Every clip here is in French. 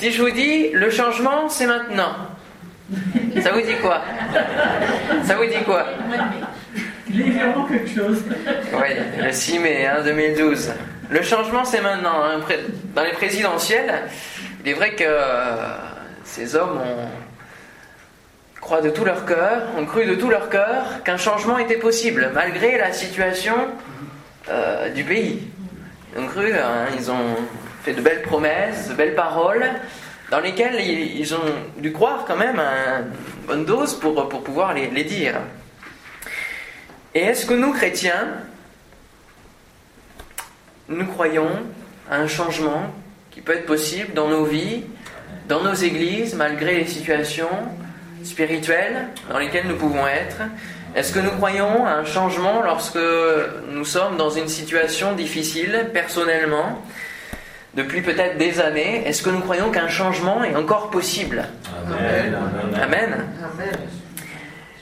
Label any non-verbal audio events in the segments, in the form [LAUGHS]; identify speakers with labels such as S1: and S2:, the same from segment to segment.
S1: Si je vous dis le changement, c'est maintenant, ça vous dit quoi? Ça vous dit quoi?
S2: Il est vraiment quelque chose.
S1: Oui, le 6 mai 2012. Le changement, c'est maintenant. Hein. Dans les présidentielles, il est vrai que euh, ces hommes ont croient de tout leur cœur, ont cru de tout leur cœur qu'un changement était possible, malgré la situation euh, du pays. Ils ont cru, hein, ils ont fait de belles promesses, de belles paroles, dans lesquelles ils, ont dû croire quand même à une bonne dose pour, pour pouvoir les, les dire. Et est-ce que nous, chrétiens, nous croyons à un changement qui peut être possible dans nos vies, dans nos églises, malgré les situations spirituelles dans lesquelles nous pouvons être? Est-ce que nous croyons à un changement lorsque nous sommes dans une situation difficile personnellement depuis peut-être des années Est-ce que nous croyons qu'un changement est encore possible Amen. Amen.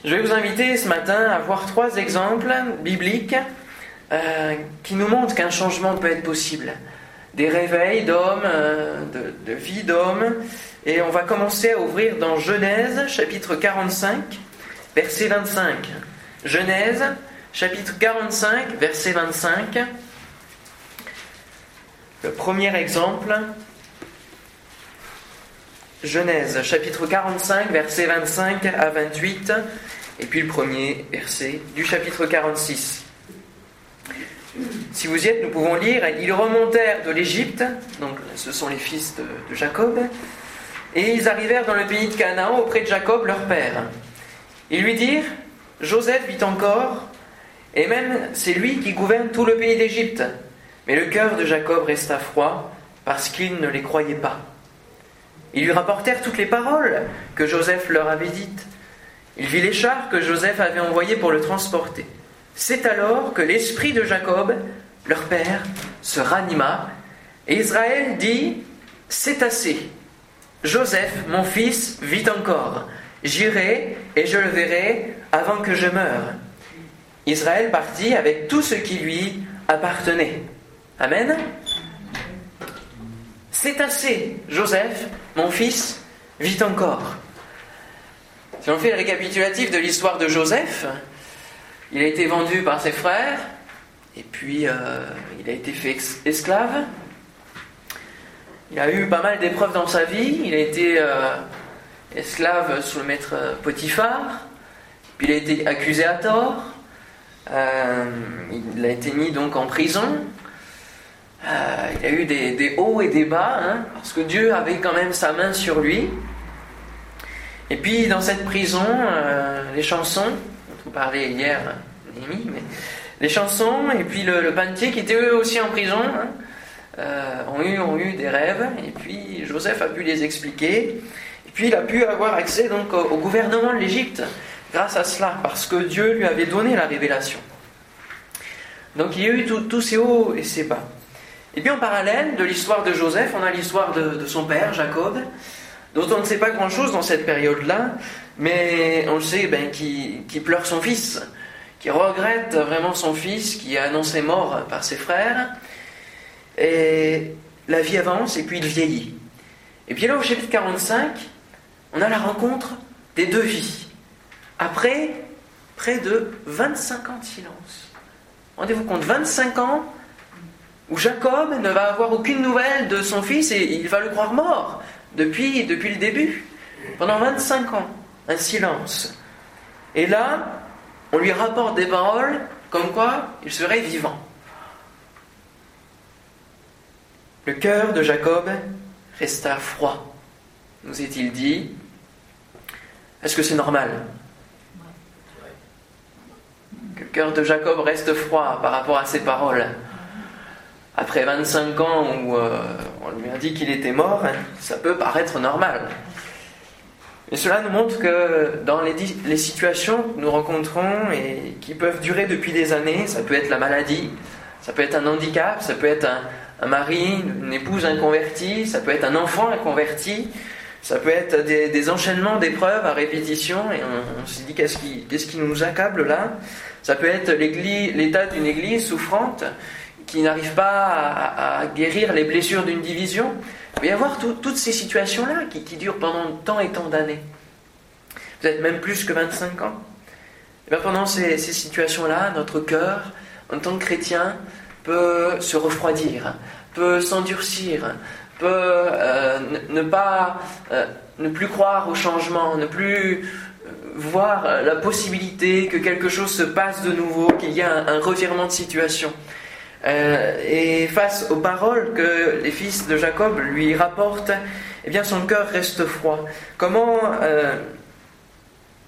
S1: Je vais vous inviter ce matin à voir trois exemples bibliques euh, qui nous montrent qu'un changement peut être possible. Des réveils d'hommes, euh, de, de vie d'hommes, et on va commencer à ouvrir dans Genèse, chapitre 45, verset 25. Genèse, chapitre 45, verset 25. Le premier exemple, Genèse, chapitre 45, verset 25 à 28, et puis le premier verset du chapitre 46. Si vous y êtes, nous pouvons lire Ils remontèrent de l'Égypte, donc ce sont les fils de Jacob, et ils arrivèrent dans le pays de Canaan auprès de Jacob, leur père. Ils lui dirent Joseph vit encore, et même c'est lui qui gouverne tout le pays d'Égypte. Mais le cœur de Jacob resta froid parce qu'il ne les croyait pas. Ils lui rapportèrent toutes les paroles que Joseph leur avait dites. Il vit les chars que Joseph avait envoyés pour le transporter. C'est alors que l'esprit de Jacob, leur père, se ranima, et Israël dit C'est assez. Joseph, mon fils, vit encore. J'irai et je le verrai avant que je meure. Israël partit avec tout ce qui lui appartenait. Amen. C'est assez. Joseph, mon fils, vit encore. Si on fait le récapitulatif de l'histoire de Joseph, il a été vendu par ses frères, et puis euh, il a été fait esclave, il a eu pas mal d'épreuves dans sa vie. Il a été euh, esclave sous le maître Potiphar. Puis il a été accusé à tort. Euh, il a été mis donc en prison. Euh, il a eu des, hauts et des bas, hein, parce que Dieu avait quand même sa main sur lui. Et puis dans cette prison, les chansons, dont on parlait hier, mais les chansons, et puis le, le qui était eux aussi en prison, hein, euh, ont, eu, des rêves, et puis Joseph a pu les expliquer, et puis il a pu avoir accès donc au, gouvernement de l'Égypte grâce à cela, parce que Dieu lui avait donné la révélation. Donc il y a eu tous ces hauts et ces bas. Et puis en parallèle de l'histoire de Joseph, on a l'histoire de, son père, Jacob, dont on ne sait pas grand-chose dans cette période-là, mais on le sait, ben, qui, qui, pleure son fils, qui regrette vraiment son fils, qui a annoncé mort par ses frères, et la vie avance et puis il vieillit. Et puis là, au chapitre 45, on a la rencontre des deux vies. Après près de 25 ans de silence. Rendez-vous compte, 25 ans où Jacob ne va avoir aucune nouvelle de son fils et il va le croire mort depuis, depuis le début. Pendant 25 ans, un silence. Et là, on lui rapporte des paroles comme quoi il serait vivant. Le cœur de Jacob resta froid, nous est-il dit. Est-ce que c'est normal? Que le cœur de Jacob reste froid par rapport à ses paroles Après 25 ans où euh, on lui a dit qu'il était mort, ça peut paraître normal. Mais cela nous montre que dans les, situations que nous rencontrons et qui peuvent durer depuis des années, ça peut être la maladie, ça peut être un handicap, ça peut être un, mari, une épouse inconvertie, ça peut être un enfant inconverti, ça peut être des, enchaînements d'épreuves à répétition, et on, se dit qu'est-ce qui, qui nous accable là? Ça peut être l'état d'une église souffrante qui n'arrive pas à, guérir les blessures d'une division. Il va y avoir toutes ces situations-là qui, durent pendant tant et tant d'années. Peut-être même plus que 25 ans. Bien pendant ces, situations-là, notre cœur, en tant que chrétien, peut se refroidir, peut s'endurcir, peut euh, ne, pas, euh, ne plus croire au changement, ne plus euh, voir la possibilité que quelque chose se passe de nouveau, qu'il y a un, revirement de situation. Et face aux paroles que les fils de Jacob lui rapportent, eh bien son cœur reste froid. Comment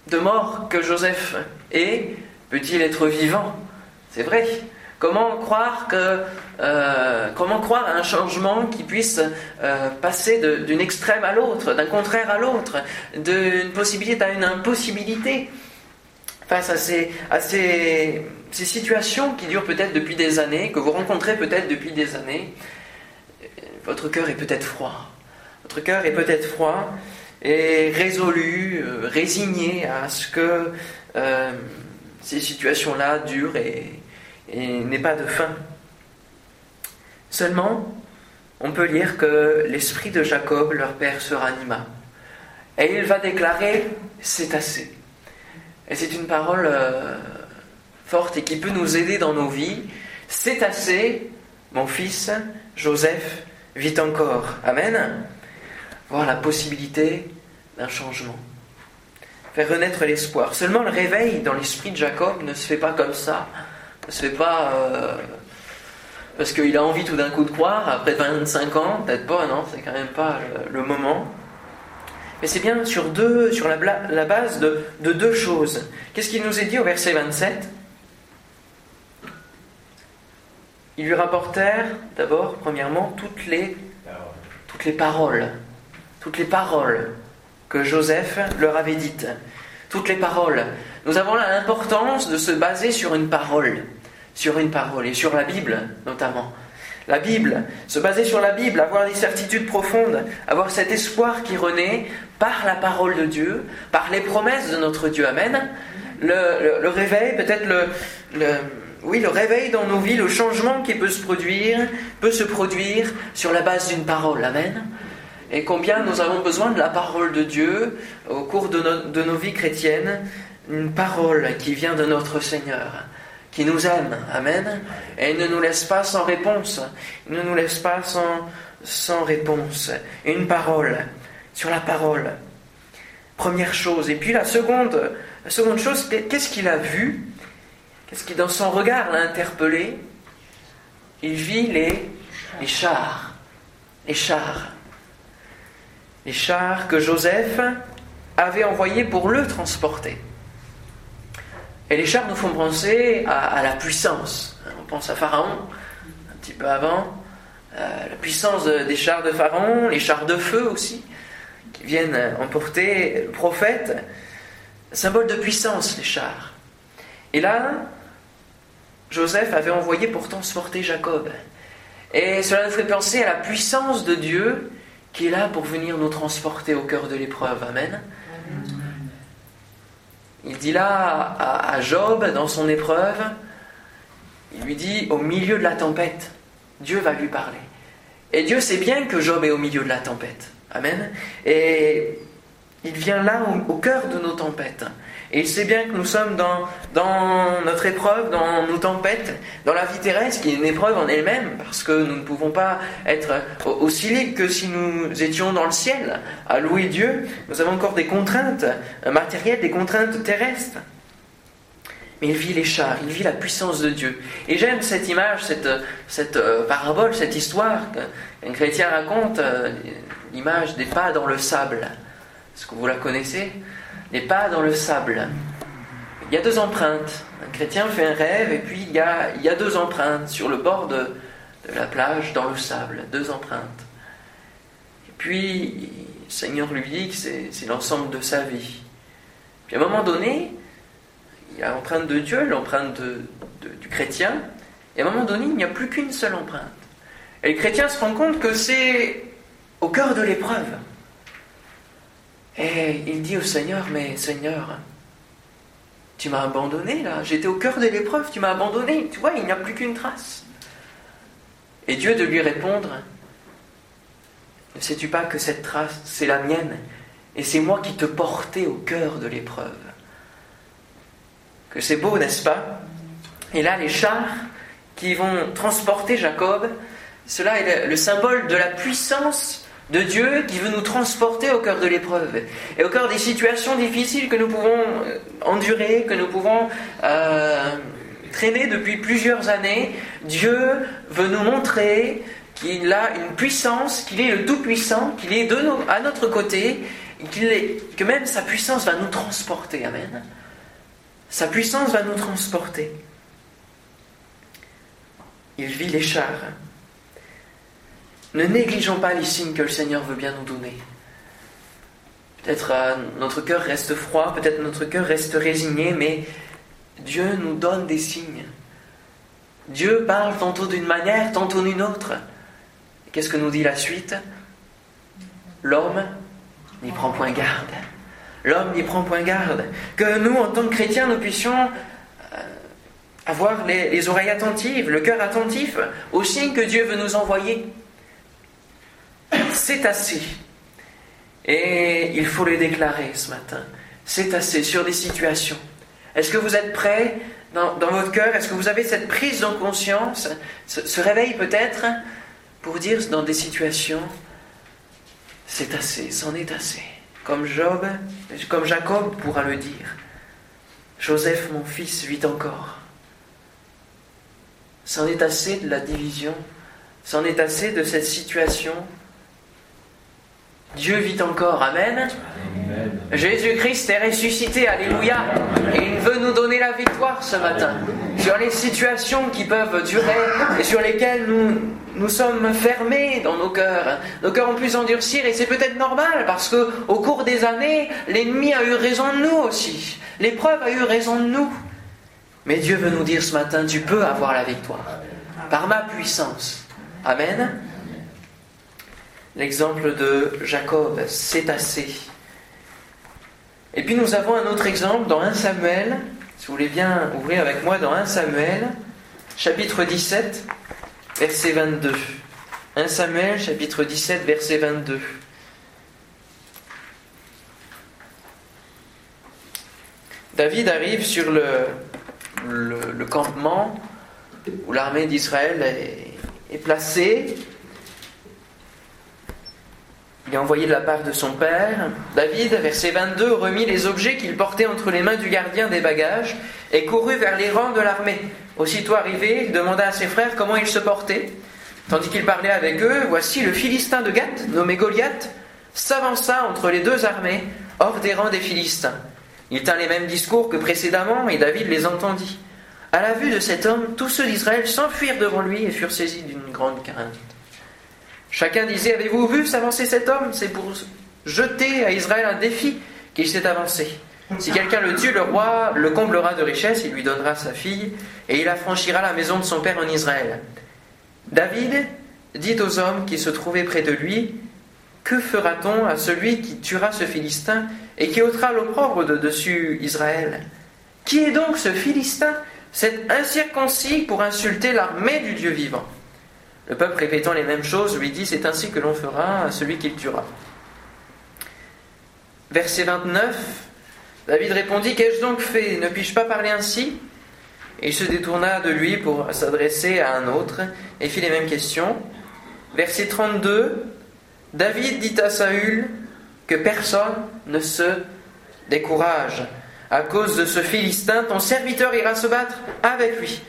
S1: de mort que Joseph est, peut-il être vivant? C'est vrai. Comment croire que euh, comment croire à un changement qui puisse euh, passer d'une extrême à l'autre, d'un contraire à l'autre, d'une possibilité à une impossibilité? Face à ces, ces, situations qui durent peut-être depuis des années, que vous rencontrez peut-être depuis des années, votre cœur est peut-être froid. Votre cœur est peut-être froid et résolu, euh, résigné à ce que ces situations-là durent et n'aient pas de fin. Seulement, on peut lire que l'esprit de Jacob, leur père, se ranima. Et il va déclarer C'est assez. Et c'est une parole euh, forte et qui peut nous aider dans nos vies. C'est assez, mon fils, Joseph, vit encore. Amen. Voir la possibilité d'un changement. Faire renaître l'espoir. Seulement le réveil dans l'esprit de Jacob ne se fait pas comme ça. Ne se fait pas. Euh, parce qu'il a envie tout d'un coup de croire, après 25 ans, peut-être pas, non, c'est quand même pas le, moment. Mais c'est bien sur, deux, sur la, base de, deux choses. Qu'est-ce qu'il nous est dit au verset 27 Ils lui rapportèrent d'abord, premièrement, toutes les, toutes les paroles. Toutes les paroles que Joseph leur avait dites. Toutes les paroles. Nous avons là l'importance de se baser sur une parole sur une parole, et sur la Bible notamment. La Bible, se baser sur la Bible, avoir des certitudes profondes, avoir cet espoir qui renaît par la parole de Dieu, par les promesses de notre Dieu. Amen. Le, réveil, peut-être le, oui, le réveil dans nos vies, le changement qui peut se produire, peut se produire sur la base d'une parole. Amen. Et combien nous avons besoin de la parole de Dieu au cours de, de nos vies chrétiennes, une parole qui vient de notre Seigneur qui nous aime. Amen. Et ne nous laisse pas sans réponse. Il ne nous laisse pas sans, réponse. Une parole sur la parole. Première chose. Et puis la seconde, seconde chose, qu'est-ce qu'il a vu? Qu'est-ce qui, dans son regard, l'a interpellé? Il vit les chars. Les chars. Les chars que Joseph avait envoyés pour le transporter. Et les chars nous font penser à, la puissance. On pense à Pharaon, un petit peu avant. Euh, la puissance des chars de Pharaon, les chars de feu aussi, qui viennent emporter le prophète. Symbole de puissance, les chars. Et là, Joseph avait envoyé pour transporter Jacob. Et cela nous fait penser à la puissance de Dieu qui est là pour venir nous transporter au cœur de l'épreuve. Amen. Il dit là à, Job, dans son épreuve, il lui dit, au milieu de la tempête, Dieu va lui parler. Et Dieu sait bien que Job est au milieu de la tempête. Amen. Et il vient là au, cœur de nos tempêtes. Et il sait bien que nous sommes dans, notre épreuve, dans nos tempêtes, dans la vie terrestre, qui est une épreuve en elle-même, parce que nous ne pouvons pas être aussi libres que si nous étions dans le ciel, à louer Dieu. Nous avons encore des contraintes matérielles, des contraintes terrestres. Mais il vit les chars, il vit la puissance de Dieu. Et j'aime cette image, cette, cette euh, parabole, cette histoire qu'un chrétien raconte, euh, l'image des pas dans le sable. Est-ce que vous la connaissez? Les pas dans le sable. Il y a deux empreintes. Un chrétien fait un rêve et puis il y a, il y a deux empreintes sur le bord de, la plage, dans le sable. Deux empreintes. Et puis, le Seigneur lui dit que c'est l'ensemble de sa vie. Puis à un moment donné, il y a l'empreinte de Dieu, l'empreinte du chrétien, et à un moment donné, il n'y a plus qu'une seule empreinte. Et le chrétien se rend compte que c'est au cœur de l'épreuve. Et il dit au Seigneur, mais Seigneur, tu m'as abandonné là, j'étais au cœur de l'épreuve, tu m'as abandonné, tu vois, il n'y a plus qu'une trace. Et Dieu de lui répondre, Ne sais-tu pas que cette trace, c'est la mienne et c'est moi qui te portais au cœur de l'épreuve? Que c'est beau, n'est-ce pas? Et là, les chars qui vont transporter Jacob, cela est le symbole de la puissance de Dieu qui veut nous transporter au cœur de l'épreuve et au cœur des situations difficiles que nous pouvons euh, endurer, que nous pouvons euh, traîner depuis plusieurs années. Dieu veut nous montrer qu'il a une puissance, qu'il est le Tout-Puissant, qu'il est de à notre côté, que même sa puissance va nous transporter. Amen. Sa puissance va nous transporter. Il vit les chars. Ne négligeons pas les signes que le Seigneur veut bien nous donner. Peut-être euh, notre cœur reste froid, peut-être notre cœur reste résigné, mais Dieu nous donne des signes. Dieu parle tantôt d'une manière, tantôt d'une autre. Qu'est-ce que nous dit la suite? L'homme n'y prend point garde. L'homme n'y prend point garde. Que nous, en tant que chrétiens, nous puissions euh, avoir les, oreilles attentives, le cœur attentif aux signes que Dieu veut nous envoyer. C'est assez. Et il faut les déclarer ce matin. C'est assez sur des situations. Est-ce que vous êtes prêts dans, votre cœur? Est-ce que vous avez cette prise de conscience, ce réveil peut-être, pour dire dans des situations, c'est assez, c'en est assez. Comme Job, comme Jacob pourra le dire. Joseph, mon fils, vit encore. C'en est assez de la division, c'en est assez de cette situation. Dieu vit encore, Amen. Jésus-Christ est ressuscité, Alléluia. Et il veut nous donner la victoire ce matin sur les situations qui peuvent durer et sur lesquelles nous, nous sommes fermés dans nos cœurs. Nos cœurs ont pu s'endurcir et c'est peut-être normal parce que au cours des années, l'ennemi a eu raison de nous aussi. L'épreuve a eu raison de nous. Mais Dieu veut nous dire ce matin, tu peux avoir la victoire par ma puissance. Amen. L'exemple de Jacob, c'est assez. Et puis nous avons un autre exemple dans 1 Samuel, si vous voulez bien ouvrir avec moi dans 1 Samuel, chapitre 17, verset 22. 1 Samuel, chapitre 17, verset 22. David arrive sur le, le, campement où l'armée d'Israël est, est placée il envoyé de la part de son père. David, verset 22, remit les objets qu'il portait entre les mains du gardien des bagages et courut vers les rangs de l'armée. Aussitôt arrivé, il demanda à ses frères comment ils se portaient. Tandis qu'il parlait avec eux, voici le Philistin de Gath, nommé Goliath, s'avança entre les deux armées, hors des rangs des Philistins. Il tint les mêmes discours que précédemment, et David les entendit. À la vue de cet homme, tous ceux d'Israël s'enfuirent devant lui et furent saisis d'une grande crainte. Chacun disait Avez-vous vu s'avancer cet homme? C'est pour jeter à Israël un défi qu'il s'est avancé. Si quelqu'un le tue, le roi le comblera de richesses, il lui donnera sa fille, et il affranchira la maison de son père en Israël. David dit aux hommes qui se trouvaient près de lui Que fera-t-on à celui qui tuera ce Philistin et qui ôtera l'opprobre de dessus Israël? Qui est donc ce Philistin, cet incirconcis pour insulter l'armée du Dieu vivant? Le peuple répétant les mêmes choses lui dit C'est ainsi que l'on fera à celui qu'il tuera. Verset 29 David répondit Qu'ai-je donc fait? Ne puis-je pas parler ainsi? Et il se détourna de lui pour s'adresser à un autre et fit les mêmes questions. Verset 32 David dit à Saül que personne ne se décourage. À cause de ce Philistin, ton serviteur ira se battre avec lui.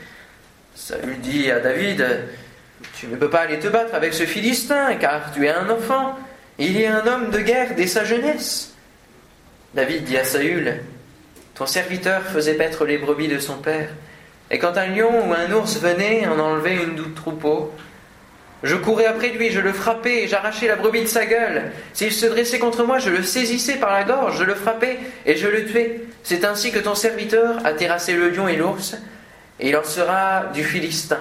S1: Saül dit à David tu ne peux pas aller te battre avec ce Philistin, car tu es un enfant. Il est un homme de guerre dès sa jeunesse. David dit à Saül Ton serviteur faisait paître les brebis de son père, et quand un lion ou un ours venait en enlever une doute troupeau, je courais après lui, je le frappais et j'arrachais la brebis de sa gueule. S'il se dressait contre moi, je le saisissais par la gorge, je le frappais et je le tuais. C'est ainsi que ton serviteur a terrassé le lion et l'ours, et il en sera du Philistin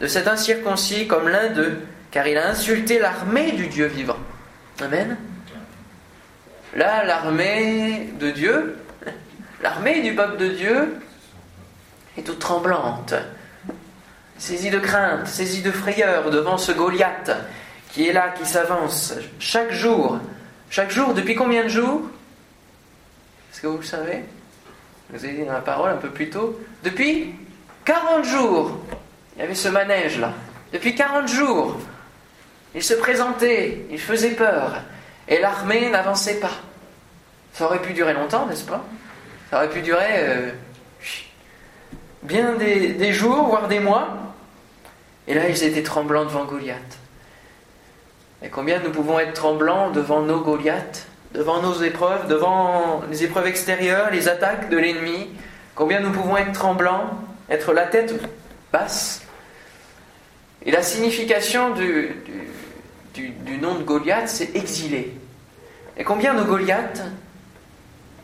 S1: de cet incirconcis comme l'un d'eux, car il a insulté l'armée du Dieu vivant. Amen. Là, l'armée de Dieu, [LAUGHS] l'armée du peuple de Dieu, est toute tremblante, saisie de crainte, saisie de frayeur devant ce Goliath qui est là, qui s'avance chaque jour. Chaque jour, depuis combien de jours? Est-ce que vous le savez? Vous avez dit dans la parole un peu plus tôt. Depuis 40 jours. Il y avait ce manège là. Depuis 40 jours. Il se présentait, il faisait peur. Et l'armée n'avançait pas. Ça aurait pu durer longtemps, n'est-ce pas? Ça aurait pu durer euh, bien des, jours, voire des mois. Et là, ils étaient tremblants devant Goliath. Et combien nous pouvons être tremblants devant nos Goliaths, devant nos épreuves, devant les épreuves extérieures, les attaques de l'ennemi? Combien nous pouvons être tremblants, être la tête basse Et la signification du, nom de Goliath, c'est exilé. Et combien nos Goliaths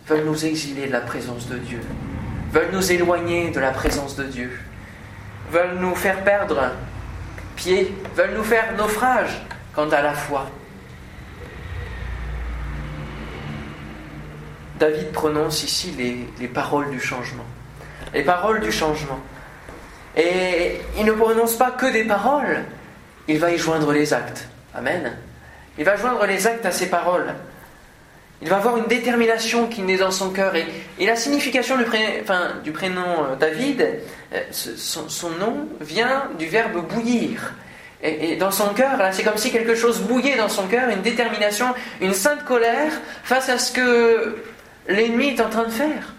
S1: veulent nous exiler de la présence de Dieu, veulent nous éloigner de la présence de Dieu, veulent nous faire perdre pied, veulent nous faire naufrage quant à la foi? David prononce ici les, paroles du changement. Les paroles du changement. Et il ne prononce pas que des paroles, il va y joindre les actes. Amen. Il va joindre les actes à ses paroles. Il va avoir une détermination qui naît dans son cœur. Et, la signification du, prénom euh, David, euh, son, nom vient du verbe bouillir. Et, dans son cœur, c'est comme si quelque chose bouillait dans son cœur, une détermination, une sainte colère face à ce que l'ennemi est en train de faire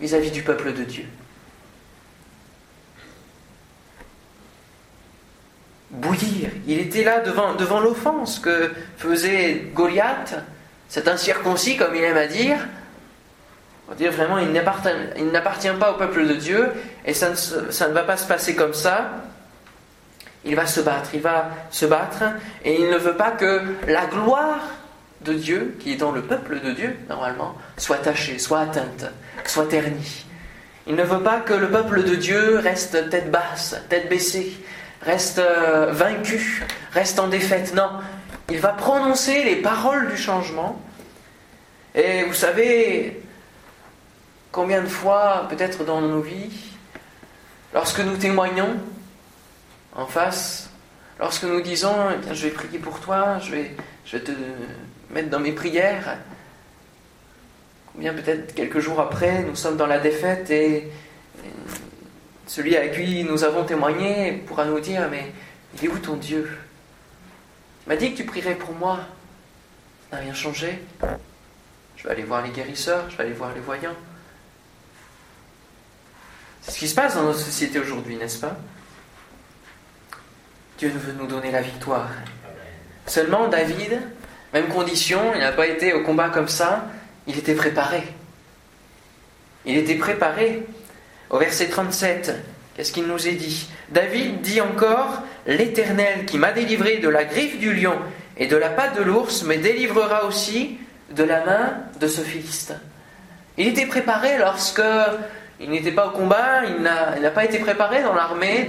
S1: vis-à-vis du peuple de Dieu. Bouillir. Il était là devant, devant l'offense que faisait Goliath cet incirconcis, comme il aime à dire, dire vraiment, il n'appartient pas au peuple de Dieu, et ça ne va pas se passer comme ça. Il va se battre, il va se battre, et il ne veut pas que la gloire de Dieu, qui est dans le peuple de Dieu, normalement, soit tachée, soit atteinte, soit ternie. Il ne veut pas que le peuple de Dieu reste tête basse, tête baissée, reste euh, vaincu, reste en défaite. Non, il va prononcer les paroles du changement. Et vous savez combien de fois, peut-être dans nos vies, lorsque nous témoignons en face, lorsque nous disons eh Je vais prier pour toi, je vais, je vais te mettre dans mes prières, combien peut-être quelques jours après, nous sommes dans la défaite et celui à qui nous avons témoigné pourra nous dire Mais il est où ton Dieu? M'a dit que tu prierais pour moi. Ça n'a rien changé. Je vais aller voir les guérisseurs, je vais aller voir les voyants. C'est ce qui se passe dans notre société aujourd'hui, n'est-ce pas? Dieu veut nous donner la victoire. Seulement, David, même condition, il n'a pas été au combat comme ça, il était préparé. Il était préparé. Au verset 37, Qu'est-ce qu'il nous est dit David dit encore L'Éternel qui m'a délivré de la griffe du lion et de la patte de l'ours me délivrera aussi de la main de ce Philistin. Il était préparé lorsque il n'était pas au combat, il n'a pas été préparé dans l'armée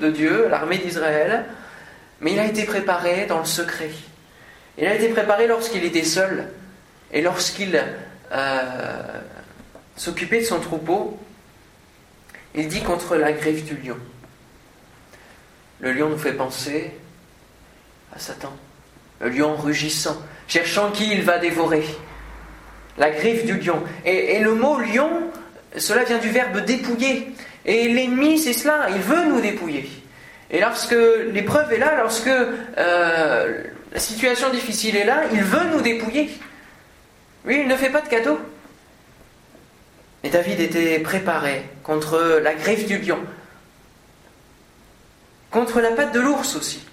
S1: de, Dieu, l'armée d'Israël, mais il a été préparé dans le secret. Il a été préparé lorsqu'il était seul et lorsqu'il euh, s'occupait de son troupeau il dit contre la griffe du lion. Le lion nous fait penser à Satan. Le lion rugissant, cherchant qui il va dévorer. La griffe du lion. Et, le mot lion, cela vient du verbe dépouiller. Et l'ennemi, c'est cela, il veut nous dépouiller. Et lorsque l'épreuve est là, lorsque euh, la situation difficile est là, il veut nous dépouiller. Lui, il ne fait pas de cadeau. Et David était préparé contre la griffe du lion, contre la patte de l'ours aussi.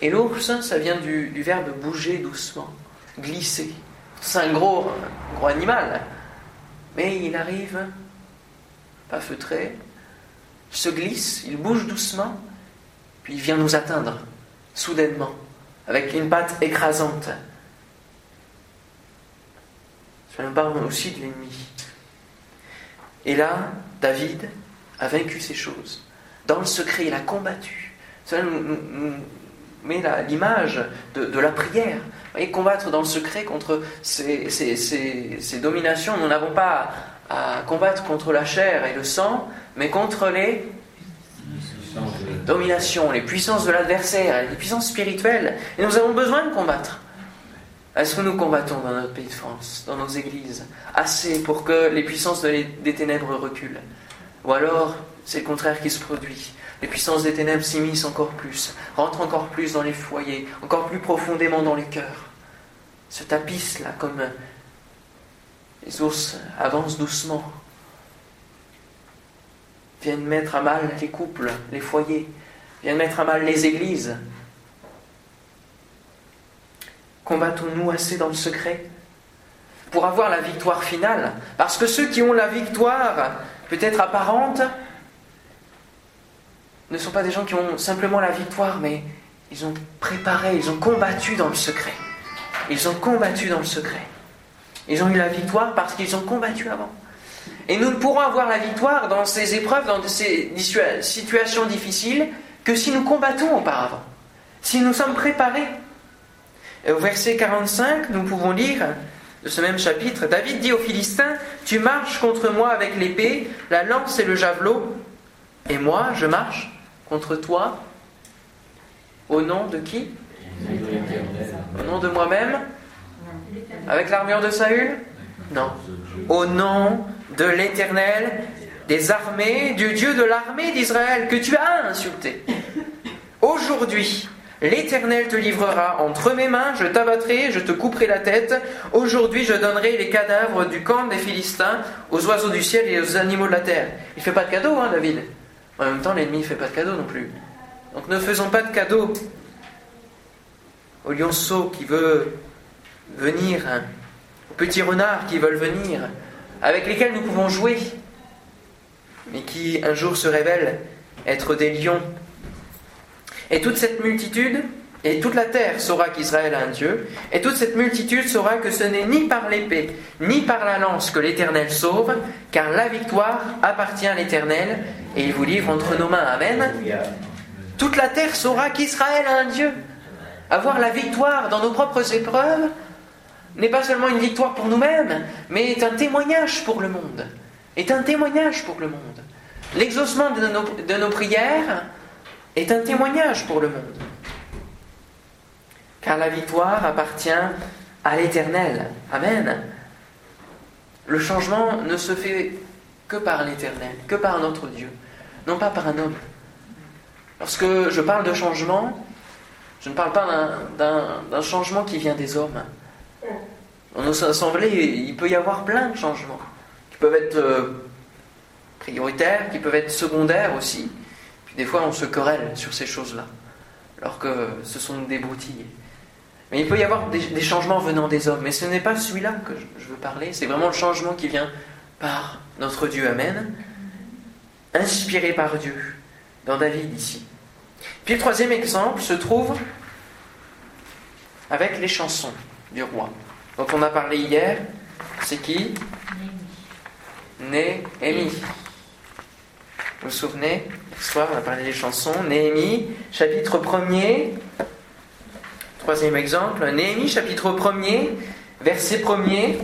S1: Et l'ours, ça vient du, verbe bouger doucement, glisser. C'est un gros, gros animal, mais il arrive, pas feutré, se glisse, il bouge doucement, puis il vient nous atteindre, soudainement, avec une patte écrasante. Ça nous parle aussi de l'ennemi. Et là, David a vaincu ces choses. Dans le secret, il a combattu. Cela nous, met l'image de, la prière. Vous combattre dans le secret contre ces, ces dominations. Nous n'avons pas à combattre contre la chair et le sang, mais contre les domination, les puissances de l'adversaire, les puissances spirituelles. Et nous avons besoin de combattre. Est-ce que nous combattons dans notre pays de France, dans nos églises, assez pour que les puissances des ténèbres reculent? Ou alors, c'est le contraire qui se produit. Les puissances des ténèbres s'immiscent encore plus, rentrent encore plus dans les foyers, encore plus profondément dans les cœurs, se tapissent là comme les ours avancent doucement, viennent mettre à mal les couples, les foyers, viennent mettre à mal les églises. Combattons-nous assez dans le secret pour avoir la victoire finale? Parce que ceux qui ont la victoire, peut-être apparente, ne sont pas des gens qui ont simplement la victoire, mais ils ont préparé, ils ont combattu dans le secret. Ils ont combattu dans le secret. Ils ont eu la victoire parce qu'ils ont combattu avant. Et nous ne pourrons avoir la victoire dans ces épreuves, dans ces situations difficiles, que si nous combattons auparavant, si nous sommes préparés. Au verset 45, nous pouvons lire de ce même chapitre, David dit aux Philistins, Tu marches contre moi avec l'épée, la lance et le javelot, et moi je marche contre toi au nom de qui? Au nom de moi-même Avec l'armure de Saül? Non. Au nom de l'Éternel des armées, du Dieu de l'armée d'Israël que tu as insulté. Aujourd'hui, L'Éternel te livrera entre mes mains, je t'abattrai, je te couperai la tête. Aujourd'hui, je donnerai les cadavres du camp des Philistins aux oiseaux du ciel et aux animaux de la terre. Il fait pas de cadeau, hein, David En même temps, l'ennemi ne fait pas de cadeau non plus. Donc ne faisons pas de cadeau au lionceau qui veut venir, hein, aux petits renards qui veulent venir, avec lesquels nous pouvons jouer, mais qui un jour se révèlent être des lions et toute cette multitude, et toute la terre saura qu'Israël a un Dieu, et toute cette multitude saura que ce n'est ni par l'épée, ni par la lance que l'Éternel sauve, car la victoire appartient à l'Éternel, et il vous livre entre nos mains. Amen. Toute la terre saura qu'Israël a un Dieu. Avoir la victoire dans nos propres épreuves n'est pas seulement une victoire pour nous-mêmes, mais est un témoignage pour le monde. Est un témoignage pour le monde. L'exaucement de nos, de nos prières est un témoignage pour le monde. Car la victoire appartient à l'Éternel. Amen. Le changement ne se fait que par l'Éternel, que par notre Dieu, non pas par un homme. Lorsque je parle de changement, je ne parle pas d'un changement qui vient des hommes. Dans nos assemblées, il peut y avoir plein de changements, qui peuvent être euh, prioritaires, qui peuvent être secondaires aussi. Des fois, on se querelle sur ces choses-là, alors que ce sont des broutilles. Mais il peut y avoir des, changements venant des hommes, mais ce n'est pas celui-là que je, veux parler, c'est vraiment le changement qui vient par notre Dieu, Amen, inspiré par Dieu, dans David ici. Puis le troisième exemple se trouve avec les chansons du roi, dont on a parlé hier. C'est qui? Néhémie. Vous vous souvenez Ce soir, on a parlé des chansons. Néhémie, chapitre 1er. Troisième exemple. Néhémie, chapitre 1er, verset 1er.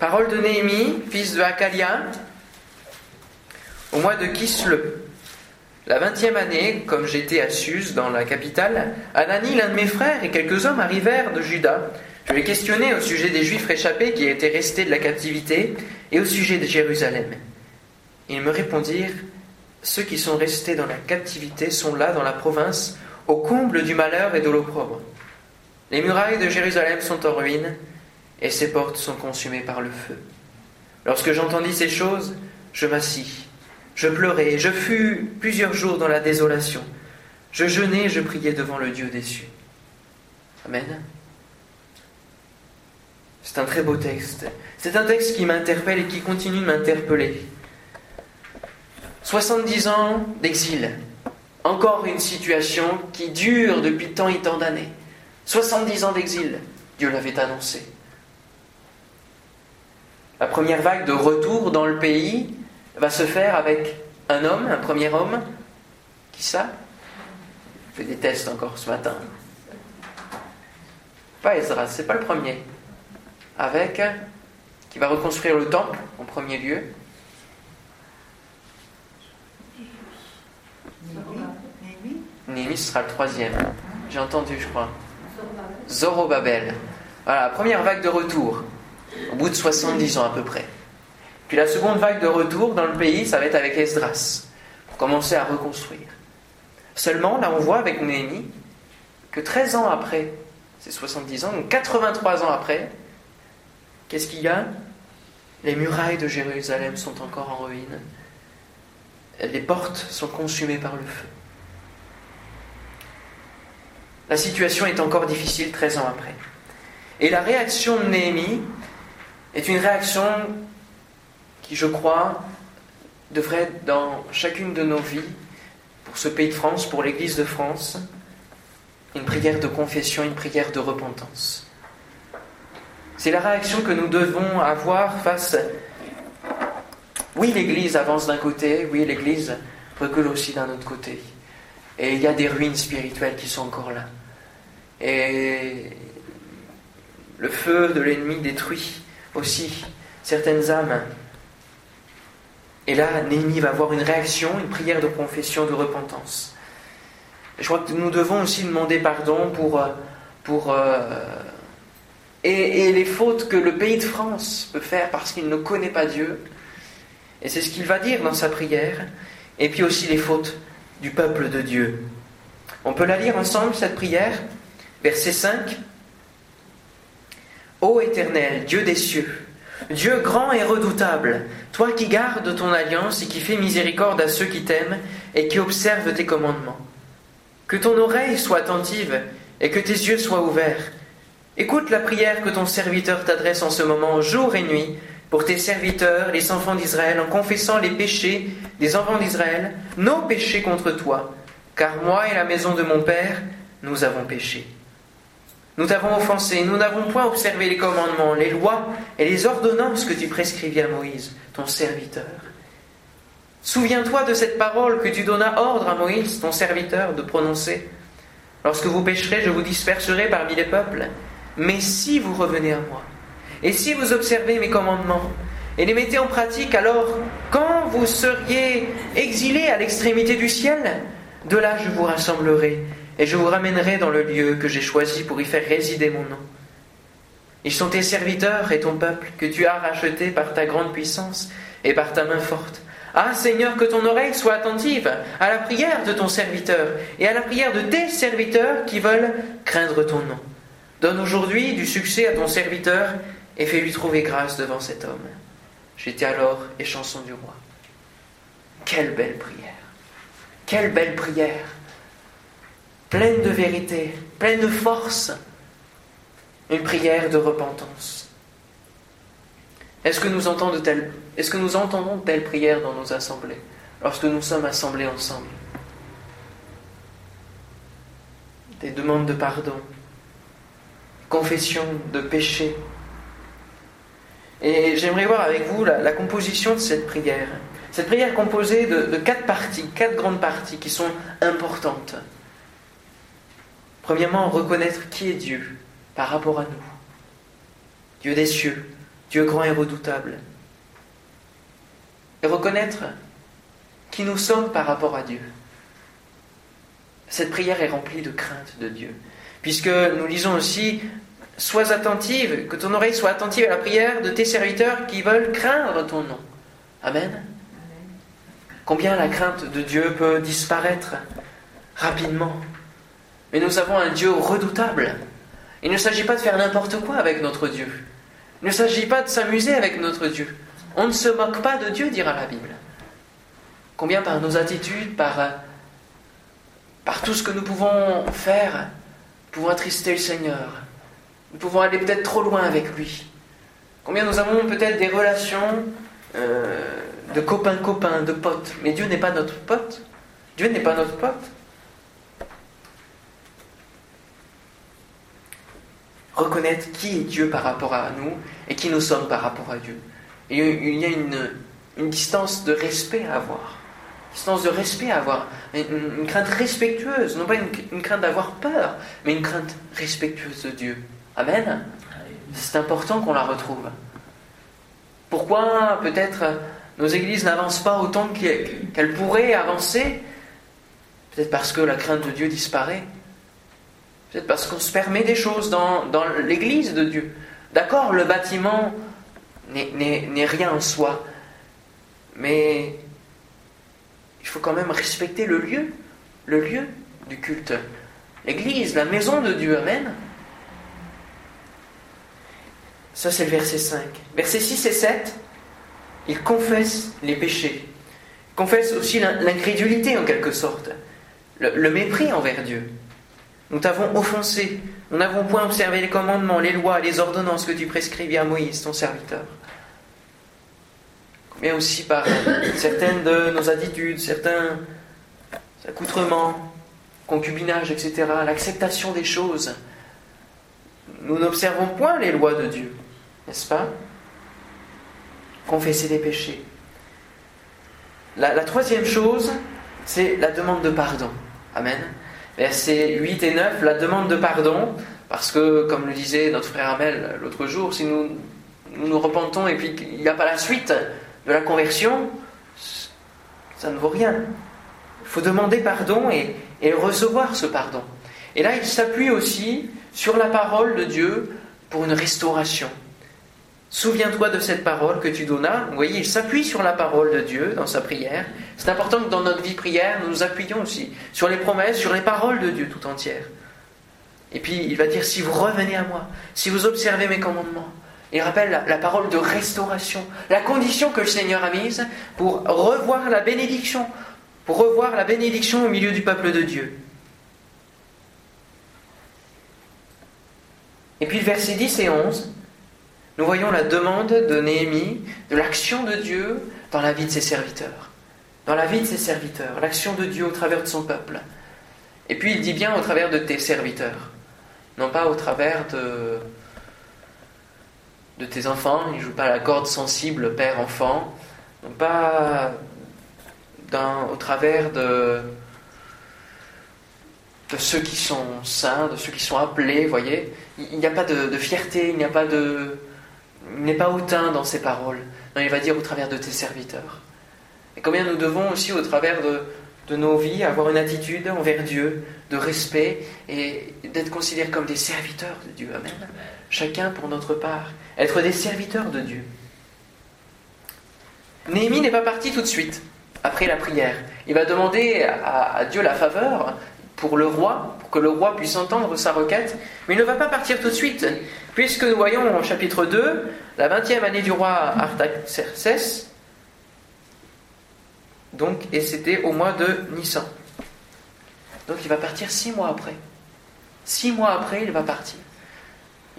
S1: Parole de Néhémie, fils de Hakalia, au mois de Kisle. La vingtième année, comme j'étais à Suse, dans la capitale, Anani, l'un de mes frères, et quelques hommes arrivèrent de Juda je l'ai questionné au sujet des Juifs réchappés qui étaient restés de la captivité et au sujet de Jérusalem. Ils me répondirent Ceux qui sont restés dans la captivité sont là, dans la province, au comble du malheur et de l'opprobre. Les murailles de Jérusalem sont en ruine et ses portes sont consumées par le feu. Lorsque j'entendis ces choses, je m'assis, je pleurai, je fus plusieurs jours dans la désolation. Je jeûnais, je priais devant le Dieu déçu. Amen. C'est un très beau texte. C'est un texte qui m'interpelle et qui continue de m'interpeller. 70 ans d'exil. Encore une situation qui dure depuis tant et tant d'années. 70 ans d'exil. Dieu l'avait annoncé. La première vague de retour dans le pays va se faire avec un homme, un premier homme. Qui ça? Je fais des tests encore ce matin. Pas Ezra, c'est pas le premier avec, hein, qui va reconstruire le temple en premier lieu. Néhémie, ce sera le troisième. J'ai entendu, je crois. Zorobabel. Voilà, première vague de retour, au bout de 70 ans à peu près. Puis la seconde vague de retour dans le pays, ça va être avec Esdras, pour commencer à reconstruire. Seulement, là, on voit avec Néhémie que 13 ans après ces 70 ans, donc 83 ans après, qu'est-ce qu'il y a? Les murailles de Jérusalem sont encore en ruine. Les portes sont consumées par le feu. La situation est encore difficile 13 ans après. Et la réaction de Néhémie est une réaction qui, je crois, devrait être dans chacune de nos vies, pour ce pays de France, pour l'Église de France, une prière de confession, une prière de repentance. C'est la réaction que nous devons avoir face... Oui, l'Église avance d'un côté, oui, l'Église recule aussi d'un autre côté. Et il y a des ruines spirituelles qui sont encore là. Et le feu de l'ennemi détruit aussi certaines âmes. Et là, Néhémie va avoir une réaction, une prière de confession, de repentance. Je crois que nous devons aussi demander pardon pour, pour euh, et, les fautes que le pays de France peut faire parce qu'il ne connaît pas Dieu. Et c'est ce qu'il va dire dans sa prière. Et puis aussi les fautes du peuple de Dieu. On peut la lire ensemble, cette prière Verset 5. Ô Éternel, Dieu des cieux, Dieu grand et redoutable, toi qui gardes ton alliance et qui fais miséricorde à ceux qui t'aiment et qui observent tes commandements. Que ton oreille soit attentive et que tes yeux soient ouverts. Écoute la prière que ton serviteur t'adresse en ce moment, jour et nuit, pour tes serviteurs, les enfants d'Israël, en confessant les péchés des enfants d'Israël, nos péchés contre toi, car moi et la maison de mon Père, nous avons péché. Nous t'avons offensé, nous n'avons point observé les commandements, les lois et les ordonnances que tu prescrivis à Moïse, ton serviteur. Souviens-toi de cette parole que tu donnas ordre à Moïse, ton serviteur, de prononcer. Lorsque vous pécherez, je vous disperserai parmi les peuples. Mais si vous revenez à moi, et si vous observez mes commandements, et les mettez en pratique, alors, quand vous seriez exilés à l'extrémité du ciel, de là je vous rassemblerai et je vous ramènerai dans le lieu que j'ai choisi pour y faire résider mon nom. Ils sont tes serviteurs et ton peuple que tu as racheté par ta grande puissance et par ta main forte. Ah Seigneur, que ton oreille soit attentive à la prière de ton serviteur et à la prière de tes serviteurs qui veulent craindre ton nom. Donne aujourd'hui du succès à ton serviteur et fais-lui trouver grâce devant cet homme. J'étais alors et chanson du roi. Quelle belle prière. Quelle belle prière pleine de vérité, pleine de force, une prière de repentance. Est-ce que nous entendons de telles, est-ce que nous entendons de telles prières dans nos assemblées, lorsque nous sommes assemblés ensemble? Des demandes de pardon, confession de péché. Et j'aimerais voir avec vous la, composition de cette prière. Cette prière composée de quatre parties, quatre grandes parties qui sont importantes. Premièrement, reconnaître qui est Dieu par rapport à nous. Dieu des cieux, Dieu grand et redoutable. Et reconnaître qui nous sommes par rapport à Dieu. Cette prière est remplie de crainte de Dieu. Puisque nous lisons aussi Sois attentive, que ton oreille soit attentive à la prière de tes serviteurs qui veulent craindre ton nom. Amen. Combien la crainte de Dieu peut disparaître rapidement mais nous avons un Dieu redoutable. Il ne s'agit pas de faire n'importe quoi avec notre Dieu. Il ne s'agit pas de s'amuser avec notre Dieu. On ne se moque pas de Dieu, dira la Bible. Combien par nos attitudes, par, par tout ce que nous pouvons faire, pouvons attrister le Seigneur. Nous pouvons aller peut-être trop loin avec lui. Combien nous avons peut-être des relations euh, de copains-copains, de potes. Mais Dieu n'est pas notre pote. Dieu n'est pas notre pote. reconnaître qui est Dieu par rapport à nous et qui nous sommes par rapport à Dieu. Il y a une, distance de respect à avoir. Distance de respect à avoir. Une, crainte respectueuse, non pas une, crainte d'avoir peur, mais une crainte respectueuse de Dieu. Amen. C'est important qu'on la retrouve. Pourquoi peut-être nos églises n'avancent pas autant qu'elles pourraient avancer? Peut-être parce que la crainte de Dieu disparaît. Peut-être parce qu'on se permet des choses dans, dans l'Église de Dieu. D'accord, le bâtiment n'est rien en soi. Mais il faut quand même respecter le lieu, le lieu du culte. L'église, la maison de Dieu, Amen. Ça, c'est le verset 5. Verset 6 et 7, il confesse les péchés. Confesse aussi l'incrédulité, en quelque sorte. Le, le, mépris envers Dieu. Nous t'avons offensé. Nous n'avons point observé les commandements, les lois, les ordonnances que tu prescrivis à Moïse, ton serviteur mais aussi par certaines de nos attitudes, certains accoutrements, concubinage, etc., l'acceptation des choses. Nous n'observons point les lois de Dieu, n'est-ce pas? Confesser des péchés. La, troisième chose, c'est la demande de pardon. Amen. Versets 8 et 9, la demande de pardon, parce que, comme le disait notre frère Amel l'autre jour, si nous, nous repentons et puis qu'il n'y a pas la suite, de la conversion, ça ne vaut rien. Il faut demander pardon et, recevoir ce pardon. Et là, il s'appuie aussi sur la parole de Dieu pour une restauration. Souviens-toi de cette parole que tu donnas. Vous voyez, il s'appuie sur la parole de Dieu dans sa prière. C'est important que dans notre vie prière, nous nous appuyions aussi sur les promesses, sur les paroles de Dieu tout entières. Et puis, il va dire, si vous revenez à moi, si vous observez mes commandements, il rappelle la, parole de restauration, la condition que le Seigneur a mise pour revoir la bénédiction, pour revoir la bénédiction au milieu du peuple de Dieu. Et puis le verset 10 et 11, nous voyons la demande de Néhémie, de l'action de Dieu dans la vie de ses serviteurs. Dans la vie de ses serviteurs, l'action de Dieu au travers de son peuple. Et puis il dit bien au travers de tes serviteurs, non pas au travers de, de tes enfants, il ne joue pas la corde sensible père-enfant, pas au travers de, ceux qui sont saints, de ceux qui sont appelés, voyez. Il n'y a pas de, fierté, il n'y a pas de. Il n'est pas hautain dans ses paroles. Non, il va dire au travers de tes serviteurs. Et combien nous devons aussi, au travers de, de nos vies, avoir une attitude envers Dieu, de respect et d'être considérés comme des serviteurs de Dieu. Amen. Chacun pour notre part être des serviteurs de Dieu. Néhémie n'est pas parti tout de suite, après la prière. Il va demander à, Dieu la faveur pour le roi, pour que le roi puisse entendre sa requête, mais il ne va pas partir tout de suite, puisque nous voyons en chapitre 2, la 20e année du roi Artaxerxès, donc, et c'était au mois de Nissan. Donc il va partir six mois après. Six mois après, il va partir.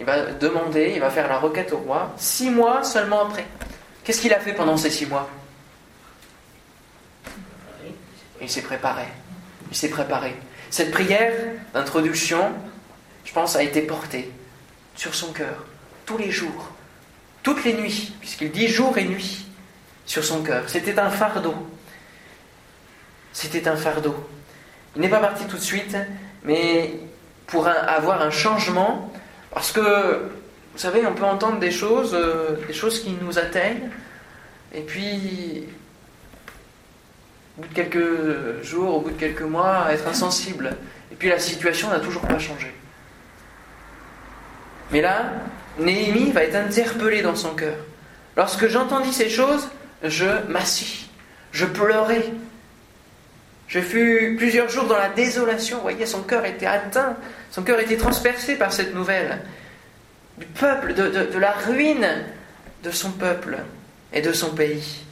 S1: Il va demander, il va faire la requête au roi, six mois seulement après. Qu'est-ce qu'il a fait pendant ces six mois? Il s'est préparé. Il s'est préparé. Cette prière d'introduction, je pense, a été portée sur son cœur, tous les jours, toutes les nuits, puisqu'il dit jour et nuit sur son cœur. C'était un fardeau. C'était un fardeau. Il n'est pas parti tout de suite, mais pour avoir un changement, parce que, vous savez, on peut entendre des choses, euh, des choses qui nous atteignent, et puis, au bout de quelques jours, au bout de quelques mois, être insensible. Et puis la situation n'a toujours pas changé. Mais là, Néhémie va être interpellé dans son cœur. Lorsque j'entendis ces choses, je m'assis, je pleurais. Je fus plusieurs jours dans la désolation. Vous voyez, son cœur était atteint son cœur était transpercé par cette nouvelle du peuple, de, la ruine de son peuple et de son pays.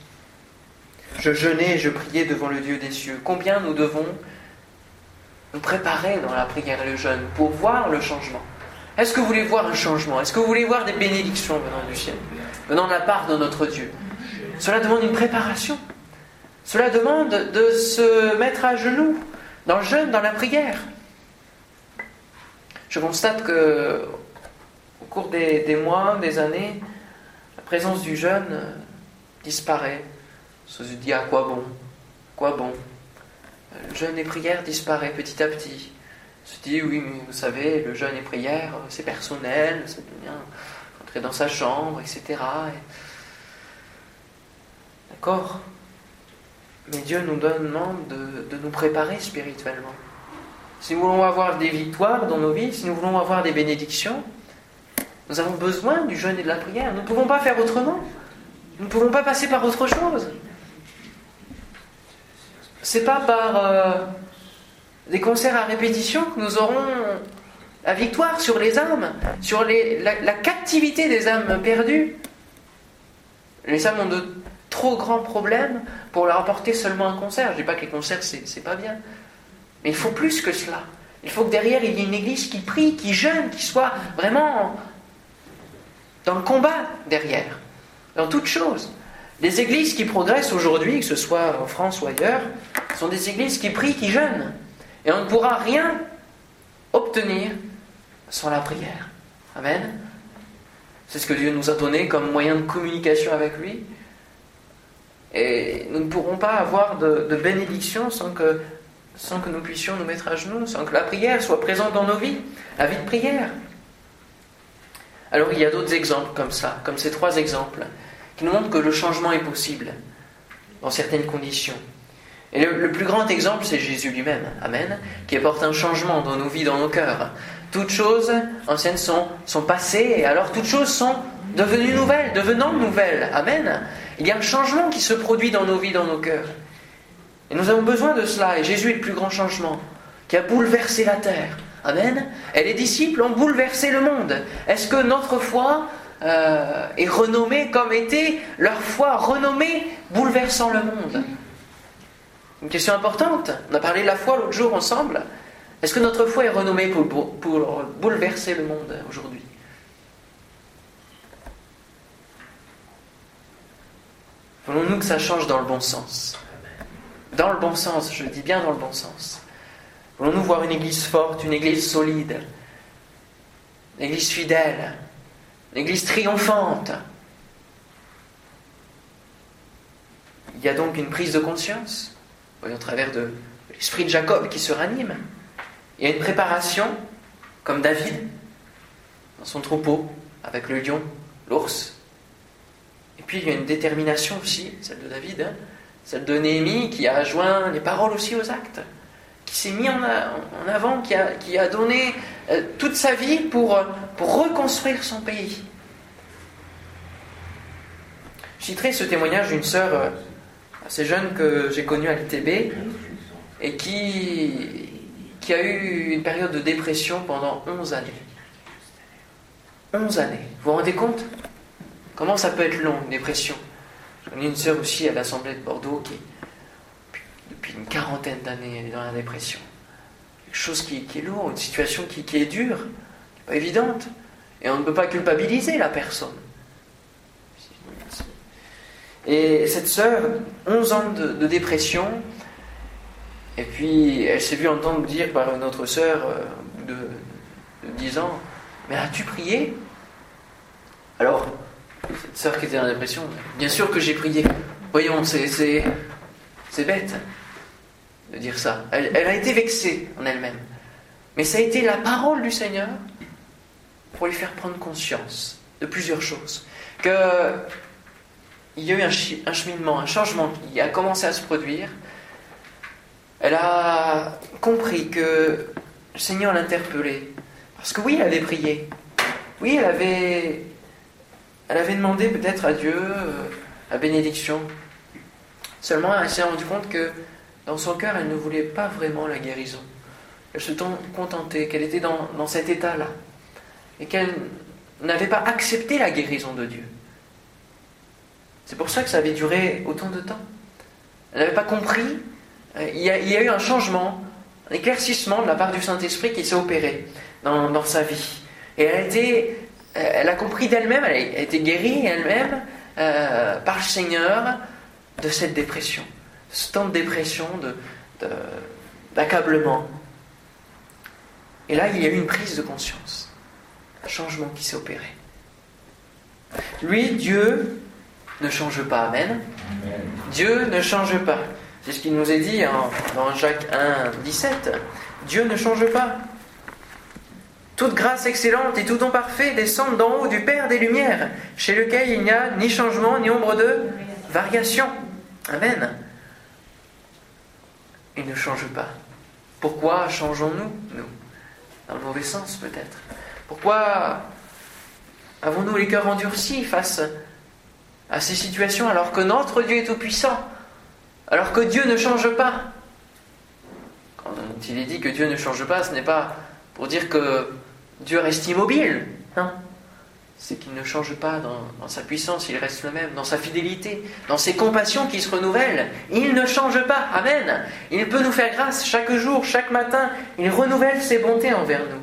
S1: Je jeûnais et je priais devant le Dieu des cieux. Combien nous devons nous préparer dans la prière et le jeûne pour voir le changement? Est-ce que vous voulez voir un changement? Est-ce que vous voulez voir des bénédictions venant du ciel, venant de la part de notre Dieu? Cela demande une préparation. Cela demande de se mettre à genoux dans le jeûne, dans la prière je constate que au cours des, mois, des années, la présence du jeûne euh, disparaît. On se dit à quoi bon Quoi bon Le jeûne et prière disparaît petit à petit. On se dit oui, mais vous savez, le jeûne et prière, c'est personnel, c'est bien rentrer dans sa chambre, etc. D'accord? Mais Dieu nous demande de, nous préparer spirituellement. Si nous voulons avoir des victoires dans nos vies, si nous voulons avoir des bénédictions, nous avons besoin du jeûne et de la prière. Nous ne pouvons pas faire autrement. Nous ne pouvons pas passer par autre chose. C'est pas par euh, des concerts à répétition que nous aurons la victoire sur les âmes, sur la, captivité des âmes perdues. Les âmes ont de trop grands problèmes pour leur apporter seulement un concert. Je dis pas que les concerts, c'est pas bien. Mais il faut plus que cela. Il faut que derrière, il y ait une église qui prie, qui jeûne, qui soit vraiment dans le combat derrière, dans toute chose. Les églises qui progressent aujourd'hui, que ce soit en France ou ailleurs, sont des églises qui prient, qui jeûnent. Et on ne pourra rien obtenir sans la prière. Amen. C'est ce que Dieu nous a donné comme moyen de communication avec lui. Et nous ne pourrons pas avoir de, bénédiction sans que, sans que nous puissions nous mettre à genoux, sans que la prière soit présente dans nos vies, la vie de prière. Alors il y a d'autres exemples comme ça, comme ces trois exemples, qui nous montrent que le changement est possible dans certaines conditions. Et le, plus grand exemple, c'est Jésus lui-même, Amen, qui apporte un changement dans nos vies, dans nos cœurs. Toutes choses anciennes sont, sont passées, et alors toutes choses sont devenues nouvelles, devenant nouvelles. Amen. Il y a un changement qui se produit dans nos vies, dans nos cœurs. Et nous avons besoin de cela, et Jésus est le plus grand changement, qui a bouleversé la terre. Amen. Et les disciples ont bouleversé le monde. Est-ce que notre foi euh, est renommée comme était leur foi renommée, bouleversant le monde? Une question importante. On a parlé de la foi l'autre jour ensemble. Est-ce que notre foi est renommée pour, pour bouleverser le monde aujourd'hui? Voulons-nous que ça change dans le bon sens? Dans le bon sens, je dis bien dans le bon sens. Voulons-nous voir une église forte, une église solide, une église fidèle, une église triomphante? Il y a donc une prise de conscience au travers de l'esprit de Jacob qui se ranime. Il y a une préparation, comme David, dans son troupeau, avec le lion, l'ours. Et puis il y a une détermination aussi, celle de David, hein, celle de Néhémie, qui a joint les paroles aussi aux actes, qui s'est mis en, avant, qui a, qui a donné euh, toute sa vie pour, reconstruire son pays. Je citerai ce témoignage d'une sœur euh, ces jeunes que j'ai connus à l'ITB et qui, qui a eu une période de dépression pendant 11 années. 11 années. Vous vous rendez compte? Comment ça peut être long, une dépression? J'ai connais une sœur aussi à l'Assemblée de Bordeaux qui, depuis une quarantaine d'années, elle est dans la dépression. Quelque chose qui, est lourd, une situation qui, est dure, qui pas évidente. Et on ne peut pas culpabiliser la personne. Et cette sœur, 11 ans de, dépression, et puis elle s'est vue entendre dire par une autre sœur euh, de, de 10 ans Mais as-tu prié? Alors, cette sœur qui était en dépression, bien sûr que j'ai prié. Voyons, c'est bête de dire ça. Elle, elle a été vexée en elle-même. Mais ça a été la parole du Seigneur pour lui faire prendre conscience de plusieurs choses. Que il y a eu un, cheminement, un changement qui a commencé à se produire. Elle a compris que le Seigneur l'interpellait. Parce que oui, elle avait prié. Oui, elle avait, elle avait demandé peut-être à Dieu euh, la bénédiction. Seulement, elle s'est rendue compte que dans son cœur, elle ne voulait pas vraiment la guérison. Elle se contentait, qu'elle était dans, dans cet état-là. Et qu'elle n'avait pas accepté la guérison de Dieu. C'est pour ça que ça avait duré autant de temps. Elle n'avait pas compris. Euh, il y, a, eu un changement, un éclaircissement de la part du Saint-Esprit qui s'est opéré dans, sa vie. Et elle a, été, euh, elle a compris d'elle-même, elle a été guérie elle-même euh, par le Seigneur de cette dépression, de ce temps de dépression, d'accablement. Et là, il y a eu une prise de conscience, un changement qui s'est opéré. Lui, Dieu, ne change pas. Amen. Dieu ne change pas. C'est ce qu'il nous est dit dans Jacques 1, 17. Dieu ne change pas. Toute grâce excellente et tout don parfait descendent d'en haut du Père des Lumières, chez lequel il n'y a ni changement ni ombre de variation. Amen. il ne change pas. Pourquoi changeons-nous, nous? Dans le mauvais sens peut-être. Pourquoi avons-nous les cœurs endurcis face à ces situations alors que notre Dieu est tout-puissant Alors que Dieu ne change pas? Quand il est dit que Dieu ne change pas, ce n'est pas pour dire que Dieu reste immobile. Non c'est qu'il ne change pas dans, sa puissance, il reste le même, dans sa fidélité, dans ses compassions qui se renouvellent. Il ne change pas, Amen. Il peut nous faire grâce chaque jour, chaque matin, il renouvelle ses bontés envers nous.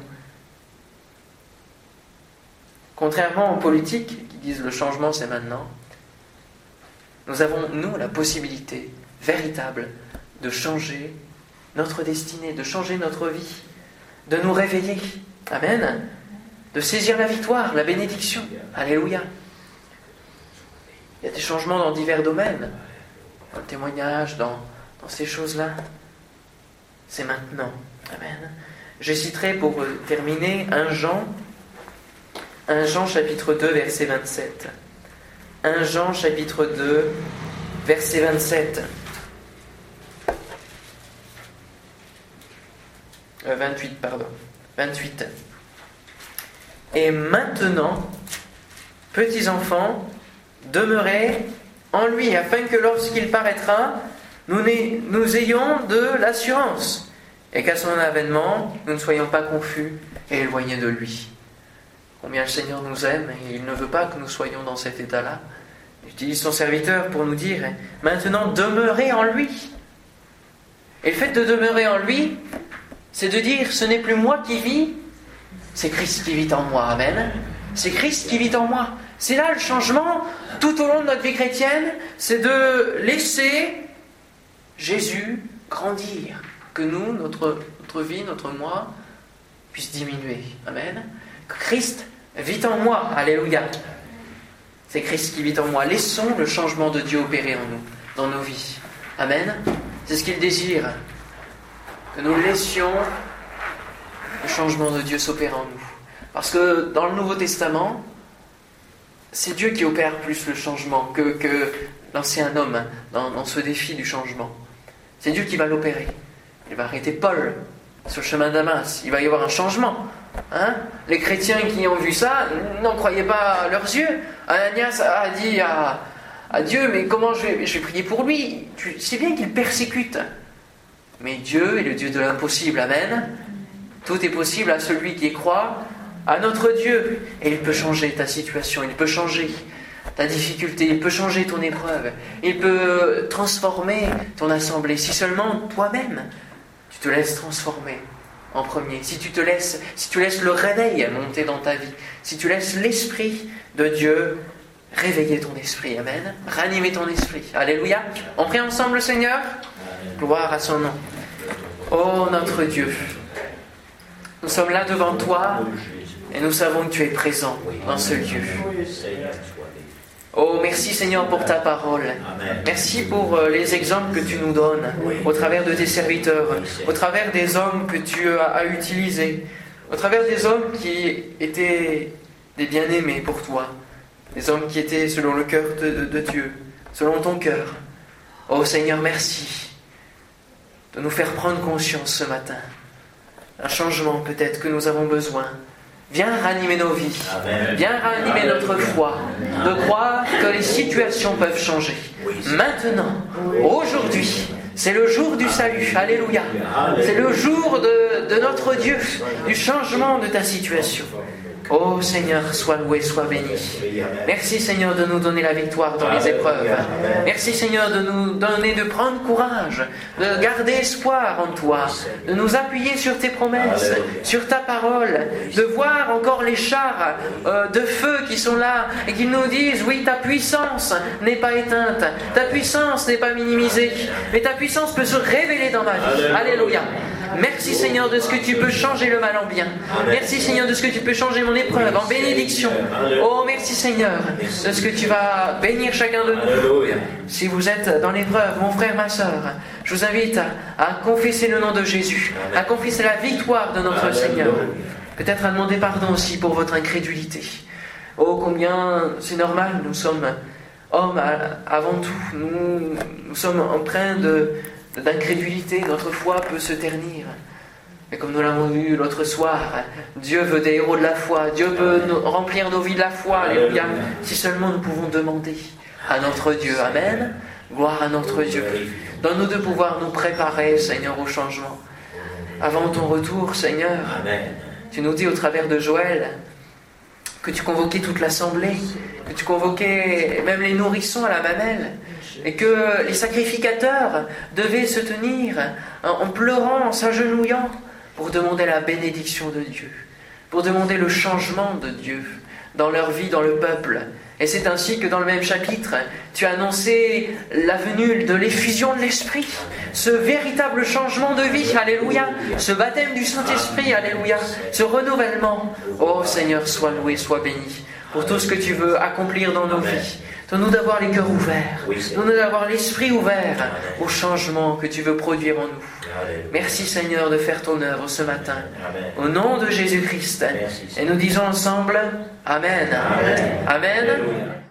S1: Contrairement aux politiques qui disent le changement c'est maintenant, nous avons, nous, la possibilité véritable de changer notre destinée, de changer notre vie, de nous réveiller. Amen de saisir la victoire, la bénédiction. Alléluia. Il y a des changements dans divers domaines, dans le témoignage, dans, ces choses-là. C'est maintenant. Amen. Je citerai pour terminer un Jean, un Jean chapitre 2, verset 27. Un Jean chapitre 2, verset 27. 28, euh, pardon. 28. Et maintenant, petits enfants, demeurez en lui, afin que lorsqu'il paraîtra, nous, nous ayons de l'assurance, et qu'à son avènement, nous ne soyons pas confus et éloignés de lui. Combien le Seigneur nous aime, et il ne veut pas que nous soyons dans cet état-là. Il utilise son serviteur pour nous dire, maintenant demeurez en lui. Et le fait de demeurer en lui, c'est de dire, ce n'est plus moi qui vis, c'est Christ qui vit en moi. Amen. C'est Christ qui vit en moi. C'est là le changement tout au long de notre vie chrétienne, c'est de laisser Jésus grandir, que nous, notre, notre vie, notre moi, puisse diminuer. Amen. Que Christ vit en moi. Alléluia. C'est Christ qui vit en moi. Laissons le changement de Dieu opérer en nous, dans nos vies. Amen. C'est ce qu'il désire. Que nous laissions le changement de Dieu s'opère en nous. Parce que dans le Nouveau Testament, c'est Dieu qui opère plus le changement que, l'ancien homme dans, ce défi du changement. C'est Dieu qui va l'opérer. Il va arrêter Paul sur le chemin d'Amas. Il va y avoir un changement. Hein Les chrétiens qui ont vu ça n'en croyaient pas leurs yeux. Ananias a dit à, à Dieu, mais comment je vais, je vais prier pour lui? C'est bien qu'il persécute. Mais Dieu est le Dieu de l'impossible. Amen. Tout est possible à celui qui croit, à notre Dieu. Et il peut changer ta situation, il peut changer ta difficulté, il peut changer ton épreuve, il peut transformer ton assemblée. Si seulement toi-même, tu te laisses transformer en premier, si tu te laisses, si tu laisses le réveil monter dans ta vie, si tu laisses l'Esprit de Dieu réveiller ton esprit, Amen, ranimer ton esprit. Alléluia. On prie ensemble le Seigneur. Gloire à son nom. Oh notre Dieu. Nous sommes là devant toi et nous savons que tu es présent dans ce lieu. Oh, merci Seigneur pour ta parole. Merci pour euh, les exemples que tu nous donnes au travers de tes serviteurs, au travers des hommes que tu as utilisés, au travers des hommes qui étaient des bien-aimés pour toi, des hommes qui étaient selon le cœur de Dieu, selon ton cœur. Oh Seigneur, merci de nous faire prendre conscience ce matin un changement peut-être que nous avons besoin. Viens ranimer nos vies. Viens ranimer notre foi. De croire que les situations peuvent changer. Maintenant, aujourd'hui, c'est le jour du salut. Alléluia. C'est le jour de, de notre Dieu, du changement de ta situation. Oh Seigneur, sois loué, sois béni. Merci Seigneur de nous donner la victoire dans les épreuves. Merci Seigneur de nous donner de prendre courage, de garder espoir en toi, de nous appuyer sur tes promesses, sur ta parole, de voir encore les chars euh, de feu qui sont là et qui nous disent, oui, ta puissance n'est pas éteinte, ta puissance n'est pas minimisée, mais ta puissance peut se révéler dans ma vie. Alléluia. Merci Seigneur de ce que tu peux changer le mal en bien. Merci Seigneur de ce que tu peux changer mon épreuve en bénédiction. Oh merci Seigneur de ce que tu vas bénir chacun de nous. Si vous êtes dans l'épreuve, mon frère, ma soeur, je vous invite à, confesser le nom de Jésus, à confesser la victoire de notre Seigneur. Peut-être à demander pardon aussi pour votre incrédulité. Oh combien c'est normal, nous sommes hommes avant tout. Nous, nous sommes en train de d'incrédulité, notre foi peut se ternir. Et comme nous l'avons vu l'autre soir, Dieu veut des héros de la foi. Dieu peut remplir nos vies de la foi. Alléluia. Si seulement nous pouvons demander à notre Dieu. Amen. Gloire à notre Dieu. Donne-nous de pouvoir nous préparer, Seigneur, au changement. Avant ton retour, Seigneur, tu nous dis au travers de Joël que tu convoquais toute l'assemblée, que tu convoquais même les nourrissons à la mamelle, et que les sacrificateurs devaient se tenir en pleurant, en s'agenouillant, pour demander la bénédiction de Dieu, pour demander le changement de Dieu dans leur vie, dans le peuple. Et c'est ainsi que dans le même chapitre, tu as annoncé la venue de l'effusion de l'Esprit, ce véritable changement de vie, alléluia, ce baptême du Saint-Esprit, alléluia, ce renouvellement. Oh Seigneur, sois loué, sois béni pour tout ce que tu veux accomplir dans nos vies. Donne-nous d'avoir les cœurs ouverts. Donne-nous d'avoir l'esprit ouvert au changement que tu veux produire en nous. Merci Seigneur de faire ton œuvre ce matin. Au nom de Jésus-Christ. Et nous disons ensemble Amen. Amen.